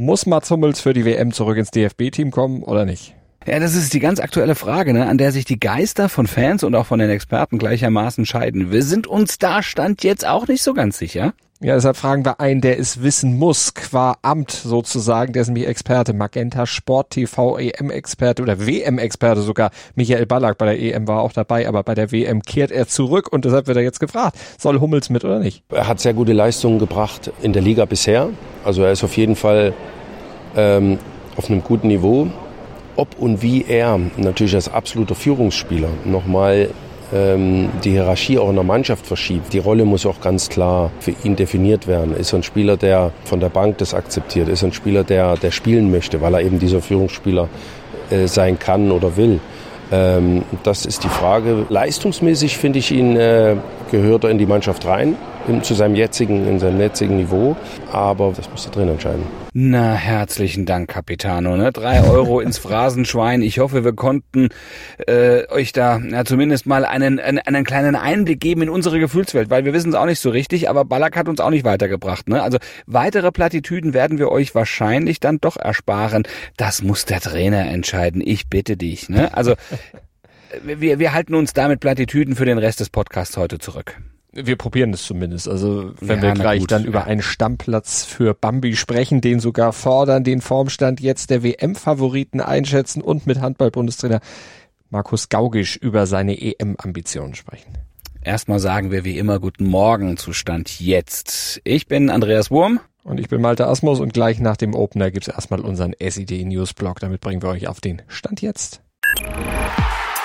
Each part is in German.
Muss Mats Hummels für die WM zurück ins DFB-Team kommen oder nicht? Ja, das ist die ganz aktuelle Frage, ne, an der sich die Geister von Fans und auch von den Experten gleichermaßen scheiden. Wir sind uns da Stand jetzt auch nicht so ganz sicher. Ja, deshalb fragen wir einen, der es wissen muss, qua Amt sozusagen, der ist nämlich Experte, Magenta Sport TV EM-Experte oder WM-Experte sogar. Michael Ballack bei der EM war auch dabei, aber bei der WM kehrt er zurück und deshalb wird er jetzt gefragt, soll Hummels mit oder nicht? Er hat sehr gute Leistungen gebracht in der Liga bisher. Also er ist auf jeden Fall ähm, auf einem guten Niveau. Ob und wie er natürlich als absoluter Führungsspieler nochmal ähm, die Hierarchie auch in der Mannschaft verschiebt. Die Rolle muss auch ganz klar für ihn definiert werden. Ist ein Spieler, der von der Bank das akzeptiert? Ist ein Spieler, der, der spielen möchte, weil er eben dieser Führungsspieler äh, sein kann oder will? Ähm, das ist die Frage. Leistungsmäßig finde ich ihn, äh, gehört er in die Mannschaft rein zu seinem jetzigen, in seinem jetzigen Niveau. Aber das muss der Trainer entscheiden. Na, herzlichen Dank, Capitano. Ne? Drei Euro ins Phrasenschwein. Ich hoffe, wir konnten äh, euch da ja, zumindest mal einen, einen, einen kleinen Einblick geben in unsere Gefühlswelt, weil wir wissen es auch nicht so richtig, aber Ballack hat uns auch nicht weitergebracht. Ne? Also weitere Plattitüden werden wir euch wahrscheinlich dann doch ersparen. Das muss der Trainer entscheiden. Ich bitte dich. Ne? Also wir, wir halten uns damit Plattitüden für den Rest des Podcasts heute zurück. Wir probieren es zumindest. Also wenn ja, wir gleich gut, dann ja. über einen Stammplatz für Bambi sprechen, den sogar fordern, den Formstand jetzt der WM-Favoriten einschätzen und mit Handball-Bundestrainer Markus Gaugisch über seine EM-Ambitionen sprechen. Erstmal sagen wir wie immer guten Morgen zu Stand jetzt. Ich bin Andreas Wurm. Und ich bin Malte Asmus und gleich nach dem Opener gibt's erstmal unseren SID News Blog. Damit bringen wir euch auf den Stand jetzt.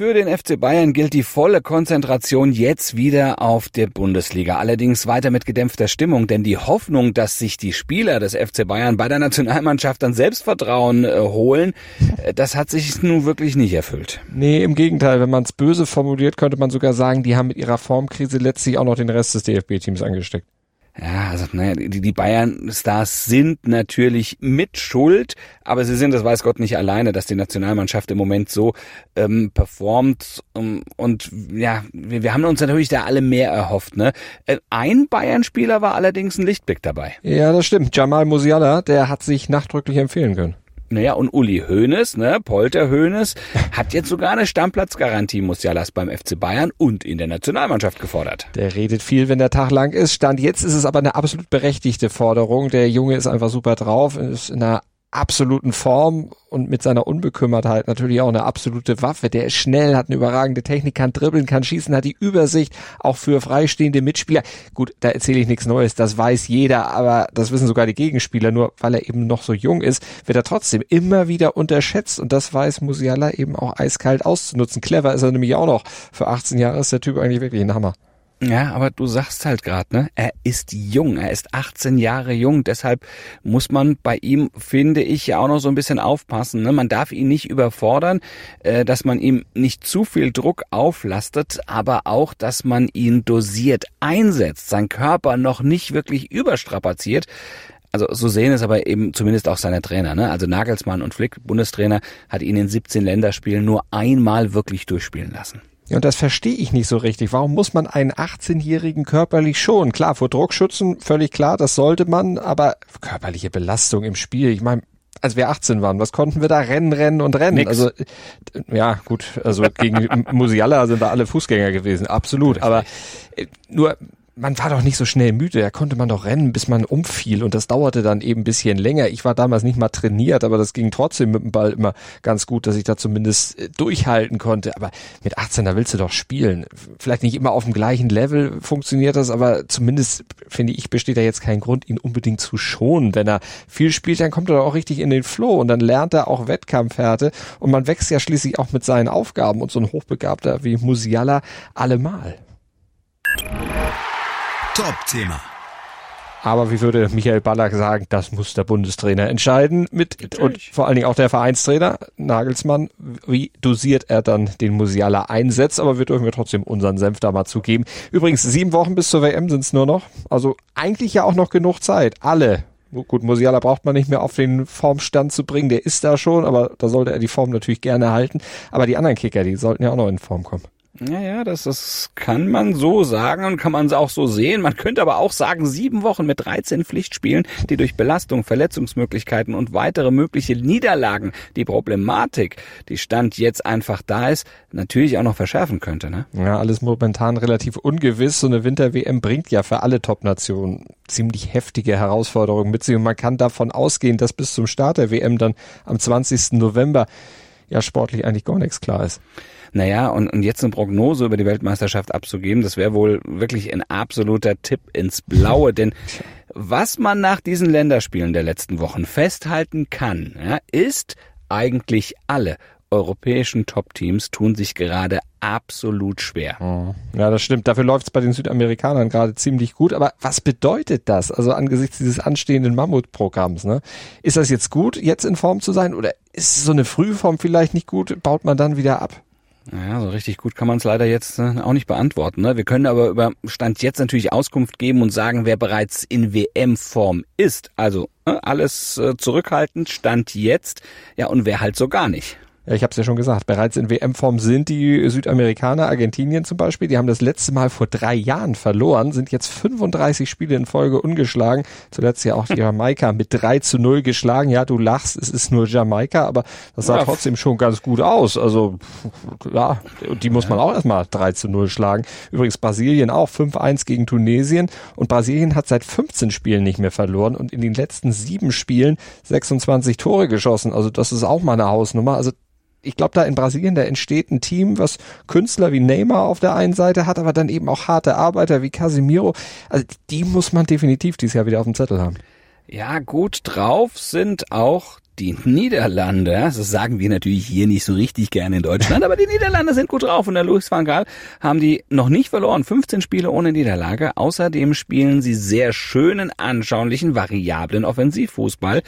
Für den FC Bayern gilt die volle Konzentration jetzt wieder auf der Bundesliga. Allerdings weiter mit gedämpfter Stimmung, denn die Hoffnung, dass sich die Spieler des FC Bayern bei der Nationalmannschaft dann Selbstvertrauen äh, holen, äh, das hat sich nun wirklich nicht erfüllt. Nee, im Gegenteil, wenn man es böse formuliert, könnte man sogar sagen, die haben mit ihrer Formkrise letztlich auch noch den Rest des DFB-Teams angesteckt. Ja, also naja, die, die Bayern-Stars sind natürlich mit Schuld, aber sie sind, das weiß Gott, nicht alleine, dass die Nationalmannschaft im Moment so ähm, performt. Um, und ja, wir, wir haben uns natürlich da alle mehr erhofft. Ne? Äh, ein Bayern-Spieler war allerdings ein Lichtblick dabei. Ja, das stimmt. Jamal Musiala, der hat sich nachdrücklich empfehlen können. Naja, und Uli Hoeneß, ne, Polter Hoeneß, hat jetzt sogar eine Stammplatzgarantie Musialas beim FC Bayern und in der Nationalmannschaft gefordert. Der redet viel, wenn der Tag lang ist. Stand jetzt ist es aber eine absolut berechtigte Forderung. Der Junge ist einfach super drauf, ist in einer absoluten Form und mit seiner Unbekümmertheit natürlich auch eine absolute Waffe. Der ist schnell, hat eine überragende Technik, kann dribbeln, kann schießen, hat die Übersicht auch für freistehende Mitspieler. Gut, da erzähle ich nichts Neues, das weiß jeder, aber das wissen sogar die Gegenspieler. Nur weil er eben noch so jung ist, wird er trotzdem immer wieder unterschätzt und das weiß Musiala eben auch eiskalt auszunutzen. Clever ist er nämlich auch noch. Für 18 Jahre ist der Typ eigentlich wirklich ein Hammer. Ja, aber du sagst halt gerade, ne? Er ist jung, er ist 18 Jahre jung, deshalb muss man bei ihm, finde ich, ja auch noch so ein bisschen aufpassen. Ne? Man darf ihn nicht überfordern, äh, dass man ihm nicht zu viel Druck auflastet, aber auch, dass man ihn dosiert einsetzt, sein Körper noch nicht wirklich überstrapaziert. Also so sehen es aber eben zumindest auch seine Trainer. Ne? Also Nagelsmann und Flick, Bundestrainer, hat ihn in 17 Länderspielen nur einmal wirklich durchspielen lassen. Ja, und das verstehe ich nicht so richtig. Warum muss man einen 18-Jährigen körperlich schon? Klar, vor Druck schützen, völlig klar, das sollte man, aber körperliche Belastung im Spiel, ich meine, als wir 18 waren, was konnten wir da rennen, rennen und rennen? Nix. Also ja, gut, also gegen Musiala sind da alle Fußgänger gewesen, absolut. Aber äh, nur man war doch nicht so schnell müde, da konnte man doch rennen, bis man umfiel und das dauerte dann eben ein bisschen länger. Ich war damals nicht mal trainiert, aber das ging trotzdem mit dem Ball immer ganz gut, dass ich da zumindest äh, durchhalten konnte. Aber mit 18, da willst du doch spielen. Vielleicht nicht immer auf dem gleichen Level funktioniert das, aber zumindest finde ich, besteht da jetzt kein Grund, ihn unbedingt zu schonen. Wenn er viel spielt, dann kommt er doch auch richtig in den Flow und dann lernt er auch Wettkampfhärte und man wächst ja schließlich auch mit seinen Aufgaben und so ein Hochbegabter wie Musiala allemal. Top-Thema. Aber wie würde Michael Ballack sagen, das muss der Bundestrainer entscheiden mit und vor allen Dingen auch der Vereinstrainer Nagelsmann. Wie dosiert er dann den Musiala einsetzt? Aber wir dürfen wir trotzdem unseren Senf da mal zugeben. Übrigens, sieben Wochen bis zur WM sind es nur noch. Also eigentlich ja auch noch genug Zeit. Alle Gut, Musiala braucht man nicht mehr auf den Formstand zu bringen, der ist da schon, aber da sollte er die Form natürlich gerne halten. Aber die anderen Kicker, die sollten ja auch noch in Form kommen. Naja, das, das kann man so sagen und kann man auch so sehen. Man könnte aber auch sagen, sieben Wochen mit 13 Pflichtspielen, die durch Belastung, Verletzungsmöglichkeiten und weitere mögliche Niederlagen die Problematik, die Stand jetzt einfach da ist, natürlich auch noch verschärfen könnte. Ne? Ja, alles momentan relativ ungewiss. So eine Winter-WM bringt ja für alle Top-Nationen ziemlich heftige Herausforderungen mit sich und man kann davon ausgehen, dass bis zum Start der WM dann am 20. November ja sportlich eigentlich gar nichts klar ist. Naja, und, und jetzt eine Prognose über die Weltmeisterschaft abzugeben, das wäre wohl wirklich ein absoluter Tipp ins Blaue, denn was man nach diesen Länderspielen der letzten Wochen festhalten kann, ja, ist eigentlich alle europäischen Top-Teams tun sich gerade absolut schwer. Ja, das stimmt. Dafür läuft es bei den Südamerikanern gerade ziemlich gut. Aber was bedeutet das? Also angesichts dieses anstehenden Mammutprogramms, ne? Ist das jetzt gut, jetzt in Form zu sein? Oder ist so eine Frühform vielleicht nicht gut? Baut man dann wieder ab? Naja, so richtig gut kann man es leider jetzt äh, auch nicht beantworten. Ne? Wir können aber über Stand jetzt natürlich Auskunft geben und sagen, wer bereits in WM-Form ist. Also äh, alles äh, zurückhaltend, Stand jetzt. Ja, und wer halt so gar nicht. Ja, ich habe es ja schon gesagt, bereits in WM-Form sind die Südamerikaner, Argentinien zum Beispiel, die haben das letzte Mal vor drei Jahren verloren, sind jetzt 35 Spiele in Folge ungeschlagen. Zuletzt ja auch die Jamaika mit 3 zu 0 geschlagen. Ja, du lachst, es ist nur Jamaika, aber das sah ja. trotzdem schon ganz gut aus. Also ja, die muss man auch erstmal 3 zu 0 schlagen. Übrigens Brasilien auch 5-1 gegen Tunesien und Brasilien hat seit 15 Spielen nicht mehr verloren und in den letzten sieben Spielen 26 Tore geschossen. Also das ist auch mal eine Hausnummer. Also ich glaube, da in Brasilien, da entsteht ein Team, was Künstler wie Neymar auf der einen Seite hat, aber dann eben auch harte Arbeiter wie Casimiro. Also die muss man definitiv dieses Jahr wieder auf dem Zettel haben. Ja, gut drauf sind auch die Niederlande. Das sagen wir natürlich hier nicht so richtig gerne in Deutschland, aber die Niederlande sind gut drauf. Und der Louis van Gaal haben die noch nicht verloren. 15 Spiele ohne Niederlage. Außerdem spielen sie sehr schönen, anschaulichen, variablen Offensivfußball.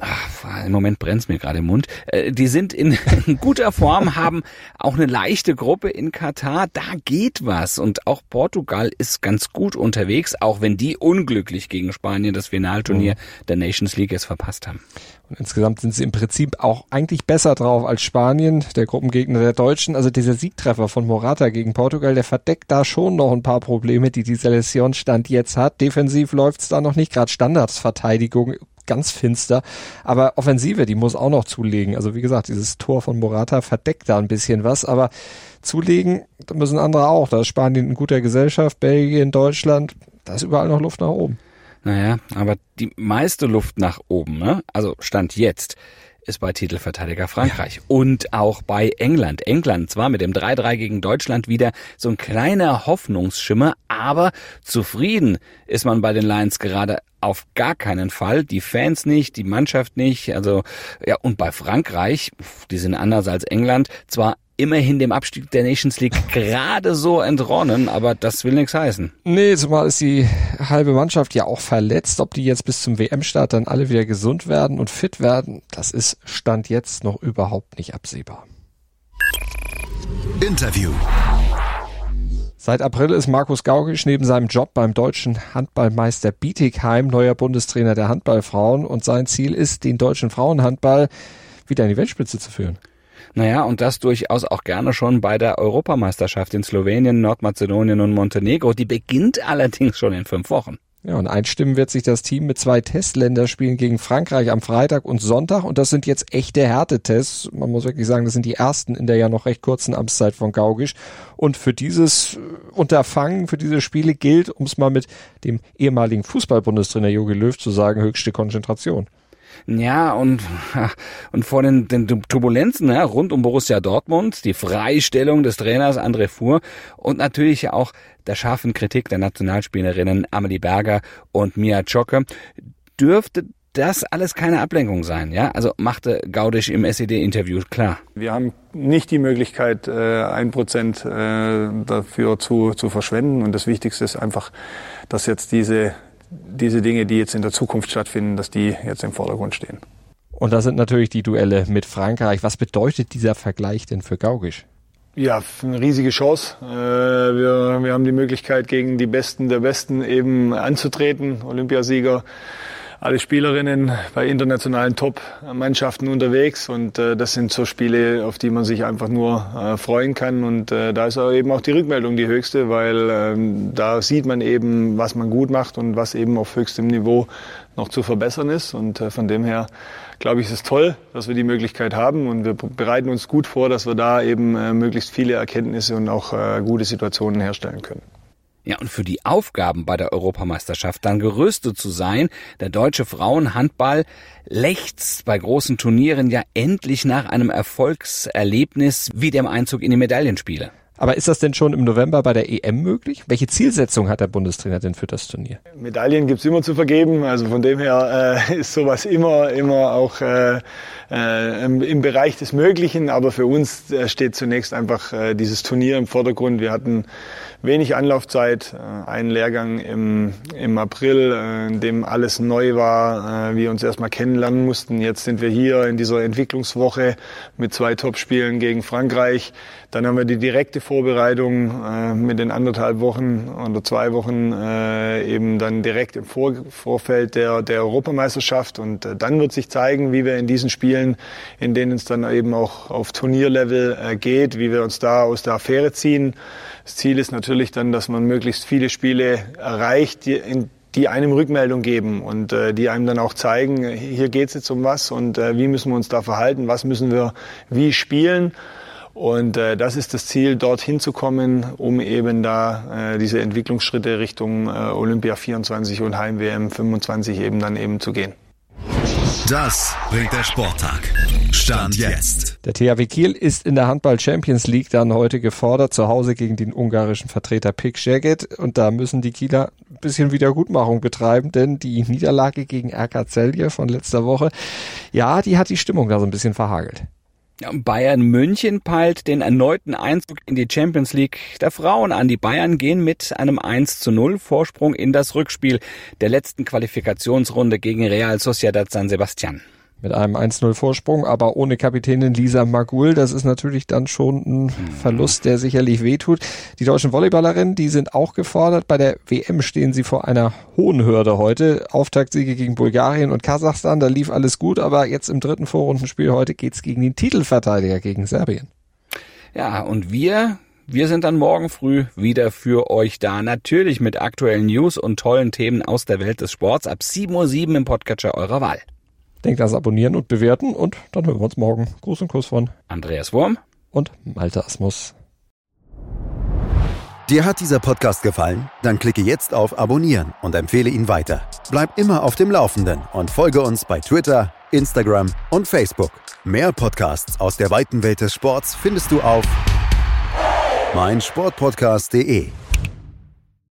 Ach, Im Moment brennt's mir gerade im Mund. Äh, die sind in guter Form, haben auch eine leichte Gruppe in Katar. Da geht was. Und auch Portugal ist ganz gut unterwegs, auch wenn die unglücklich gegen Spanien das Finalturnier mhm. der Nations League jetzt verpasst haben. Und insgesamt sind sie im Prinzip auch eigentlich besser drauf als Spanien, der Gruppengegner der Deutschen. Also dieser Siegtreffer von Morata gegen Portugal, der verdeckt da schon noch ein paar Probleme, die die Selektion Stand jetzt hat. Defensiv läuft's da noch nicht, gerade Standardsverteidigung ganz finster. Aber Offensive, die muss auch noch zulegen. Also wie gesagt, dieses Tor von Morata verdeckt da ein bisschen was, aber zulegen, da müssen andere auch. Da ist Spanien in guter Gesellschaft, Belgien, Deutschland, da ist überall noch Luft nach oben. Naja, aber die meiste Luft nach oben, ne? Also Stand jetzt ist bei Titelverteidiger Frankreich ja. und auch bei England. England zwar mit dem 3-3 gegen Deutschland wieder so ein kleiner Hoffnungsschimmer, aber zufrieden ist man bei den Lions gerade auf gar keinen Fall. Die Fans nicht, die Mannschaft nicht. Also ja, und bei Frankreich, die sind anders als England, zwar immerhin dem Abstieg der Nations League gerade so entronnen, aber das will nichts heißen. Nee, zumal ist die halbe Mannschaft ja auch verletzt. Ob die jetzt bis zum WM-Start dann alle wieder gesund werden und fit werden, das ist Stand jetzt noch überhaupt nicht absehbar. Interview. Seit April ist Markus Gaugisch neben seinem Job beim deutschen Handballmeister Bietigheim neuer Bundestrainer der Handballfrauen und sein Ziel ist, den deutschen Frauenhandball wieder in die Weltspitze zu führen. Naja, und das durchaus auch gerne schon bei der Europameisterschaft in Slowenien, Nordmazedonien und Montenegro. Die beginnt allerdings schon in fünf Wochen. Ja, und einstimmen wird sich das Team mit zwei Testländerspielen gegen Frankreich am Freitag und Sonntag. Und das sind jetzt echte Härtetests. Man muss wirklich sagen, das sind die ersten in der ja noch recht kurzen Amtszeit von Gaugisch. Und für dieses Unterfangen, für diese Spiele gilt, um es mal mit dem ehemaligen Fußballbundestrainer Jogi Löw zu sagen, höchste Konzentration. Ja, und, und vor den, den Turbulenzen ja, rund um Borussia Dortmund, die Freistellung des Trainers André Fuhr und natürlich auch der scharfen Kritik der Nationalspielerinnen Amelie Berger und Mia Zschocke, dürfte das alles keine Ablenkung sein, ja? Also machte Gaudisch im SED-Interview klar. Wir haben nicht die Möglichkeit, äh, ein Prozent äh, dafür zu, zu verschwenden. Und das Wichtigste ist einfach, dass jetzt diese diese Dinge, die jetzt in der Zukunft stattfinden, dass die jetzt im Vordergrund stehen. Und das sind natürlich die Duelle mit Frankreich. Was bedeutet dieser Vergleich denn für Gaugisch? Ja, eine riesige Chance. Äh, wir, wir haben die Möglichkeit, gegen die Besten der Besten eben anzutreten. Olympiasieger alle Spielerinnen bei internationalen Top-Mannschaften unterwegs und äh, das sind so Spiele, auf die man sich einfach nur äh, freuen kann und äh, da ist auch eben auch die Rückmeldung die höchste, weil ähm, da sieht man eben, was man gut macht und was eben auf höchstem Niveau noch zu verbessern ist und äh, von dem her glaube ich, ist es toll, dass wir die Möglichkeit haben und wir bereiten uns gut vor, dass wir da eben äh, möglichst viele Erkenntnisse und auch äh, gute Situationen herstellen können. Ja, und für die Aufgaben bei der Europameisterschaft dann gerüstet zu sein, der deutsche Frauenhandball lechzt bei großen Turnieren ja endlich nach einem Erfolgserlebnis wie dem Einzug in die Medaillenspiele. Aber ist das denn schon im November bei der EM möglich? Welche Zielsetzung hat der Bundestrainer denn für das Turnier? Medaillen gibt's immer zu vergeben. Also von dem her äh, ist sowas immer, immer auch äh, äh, im Bereich des Möglichen. Aber für uns äh, steht zunächst einfach äh, dieses Turnier im Vordergrund. Wir hatten wenig Anlaufzeit, äh, einen Lehrgang im, im April, äh, in dem alles neu war, äh, wir uns erstmal kennenlernen mussten. Jetzt sind wir hier in dieser Entwicklungswoche mit zwei Topspielen gegen Frankreich. Dann haben wir die direkte Vorbereitung mit den anderthalb Wochen oder zwei Wochen eben dann direkt im Vor Vorfeld der, der Europameisterschaft. Und dann wird sich zeigen, wie wir in diesen Spielen, in denen es dann eben auch auf Turnierlevel geht, wie wir uns da aus der Affäre ziehen. Das Ziel ist natürlich dann, dass man möglichst viele Spiele erreicht, die, in, die einem Rückmeldung geben und äh, die einem dann auch zeigen, hier geht es jetzt um was und äh, wie müssen wir uns da verhalten, was müssen wir wie spielen. Und äh, das ist das Ziel, dorthin zu kommen, um eben da äh, diese Entwicklungsschritte Richtung äh, Olympia 24 und Heim WM 25 eben dann eben zu gehen. Das bringt der Sporttag. Stand jetzt. Der THW Kiel ist in der Handball Champions League dann heute gefordert, zu Hause gegen den ungarischen Vertreter Pik Szeged. Und da müssen die Kieler ein bisschen Wiedergutmachung betreiben, denn die Niederlage gegen RK Celje von letzter Woche, ja, die hat die Stimmung da so ein bisschen verhagelt. Bayern München peilt den erneuten Einzug in die Champions League der Frauen an. Die Bayern gehen mit einem 1 zu 0 Vorsprung in das Rückspiel der letzten Qualifikationsrunde gegen Real Sociedad San Sebastian mit einem 1-0 Vorsprung, aber ohne Kapitänin Lisa Magul. Das ist natürlich dann schon ein mhm. Verlust, der sicherlich wehtut. Die deutschen Volleyballerinnen, die sind auch gefordert. Bei der WM stehen sie vor einer hohen Hürde heute. Auftaktsiege gegen Bulgarien und Kasachstan, da lief alles gut, aber jetzt im dritten Vorrundenspiel heute geht's gegen den Titelverteidiger, gegen Serbien. Ja, und wir wir sind dann morgen früh wieder für euch da. Natürlich mit aktuellen News und tollen Themen aus der Welt des Sports ab 7.07 Uhr im Podcatcher eurer Wahl. Denkt ans Abonnieren und Bewerten und dann hören wir uns morgen. Gruß und Kuss von Andreas Wurm und Malte Asmus. Dir hat dieser Podcast gefallen? Dann klicke jetzt auf Abonnieren und empfehle ihn weiter. Bleib immer auf dem Laufenden und folge uns bei Twitter, Instagram und Facebook. Mehr Podcasts aus der weiten Welt des Sports findest du auf meinsportpodcast.de.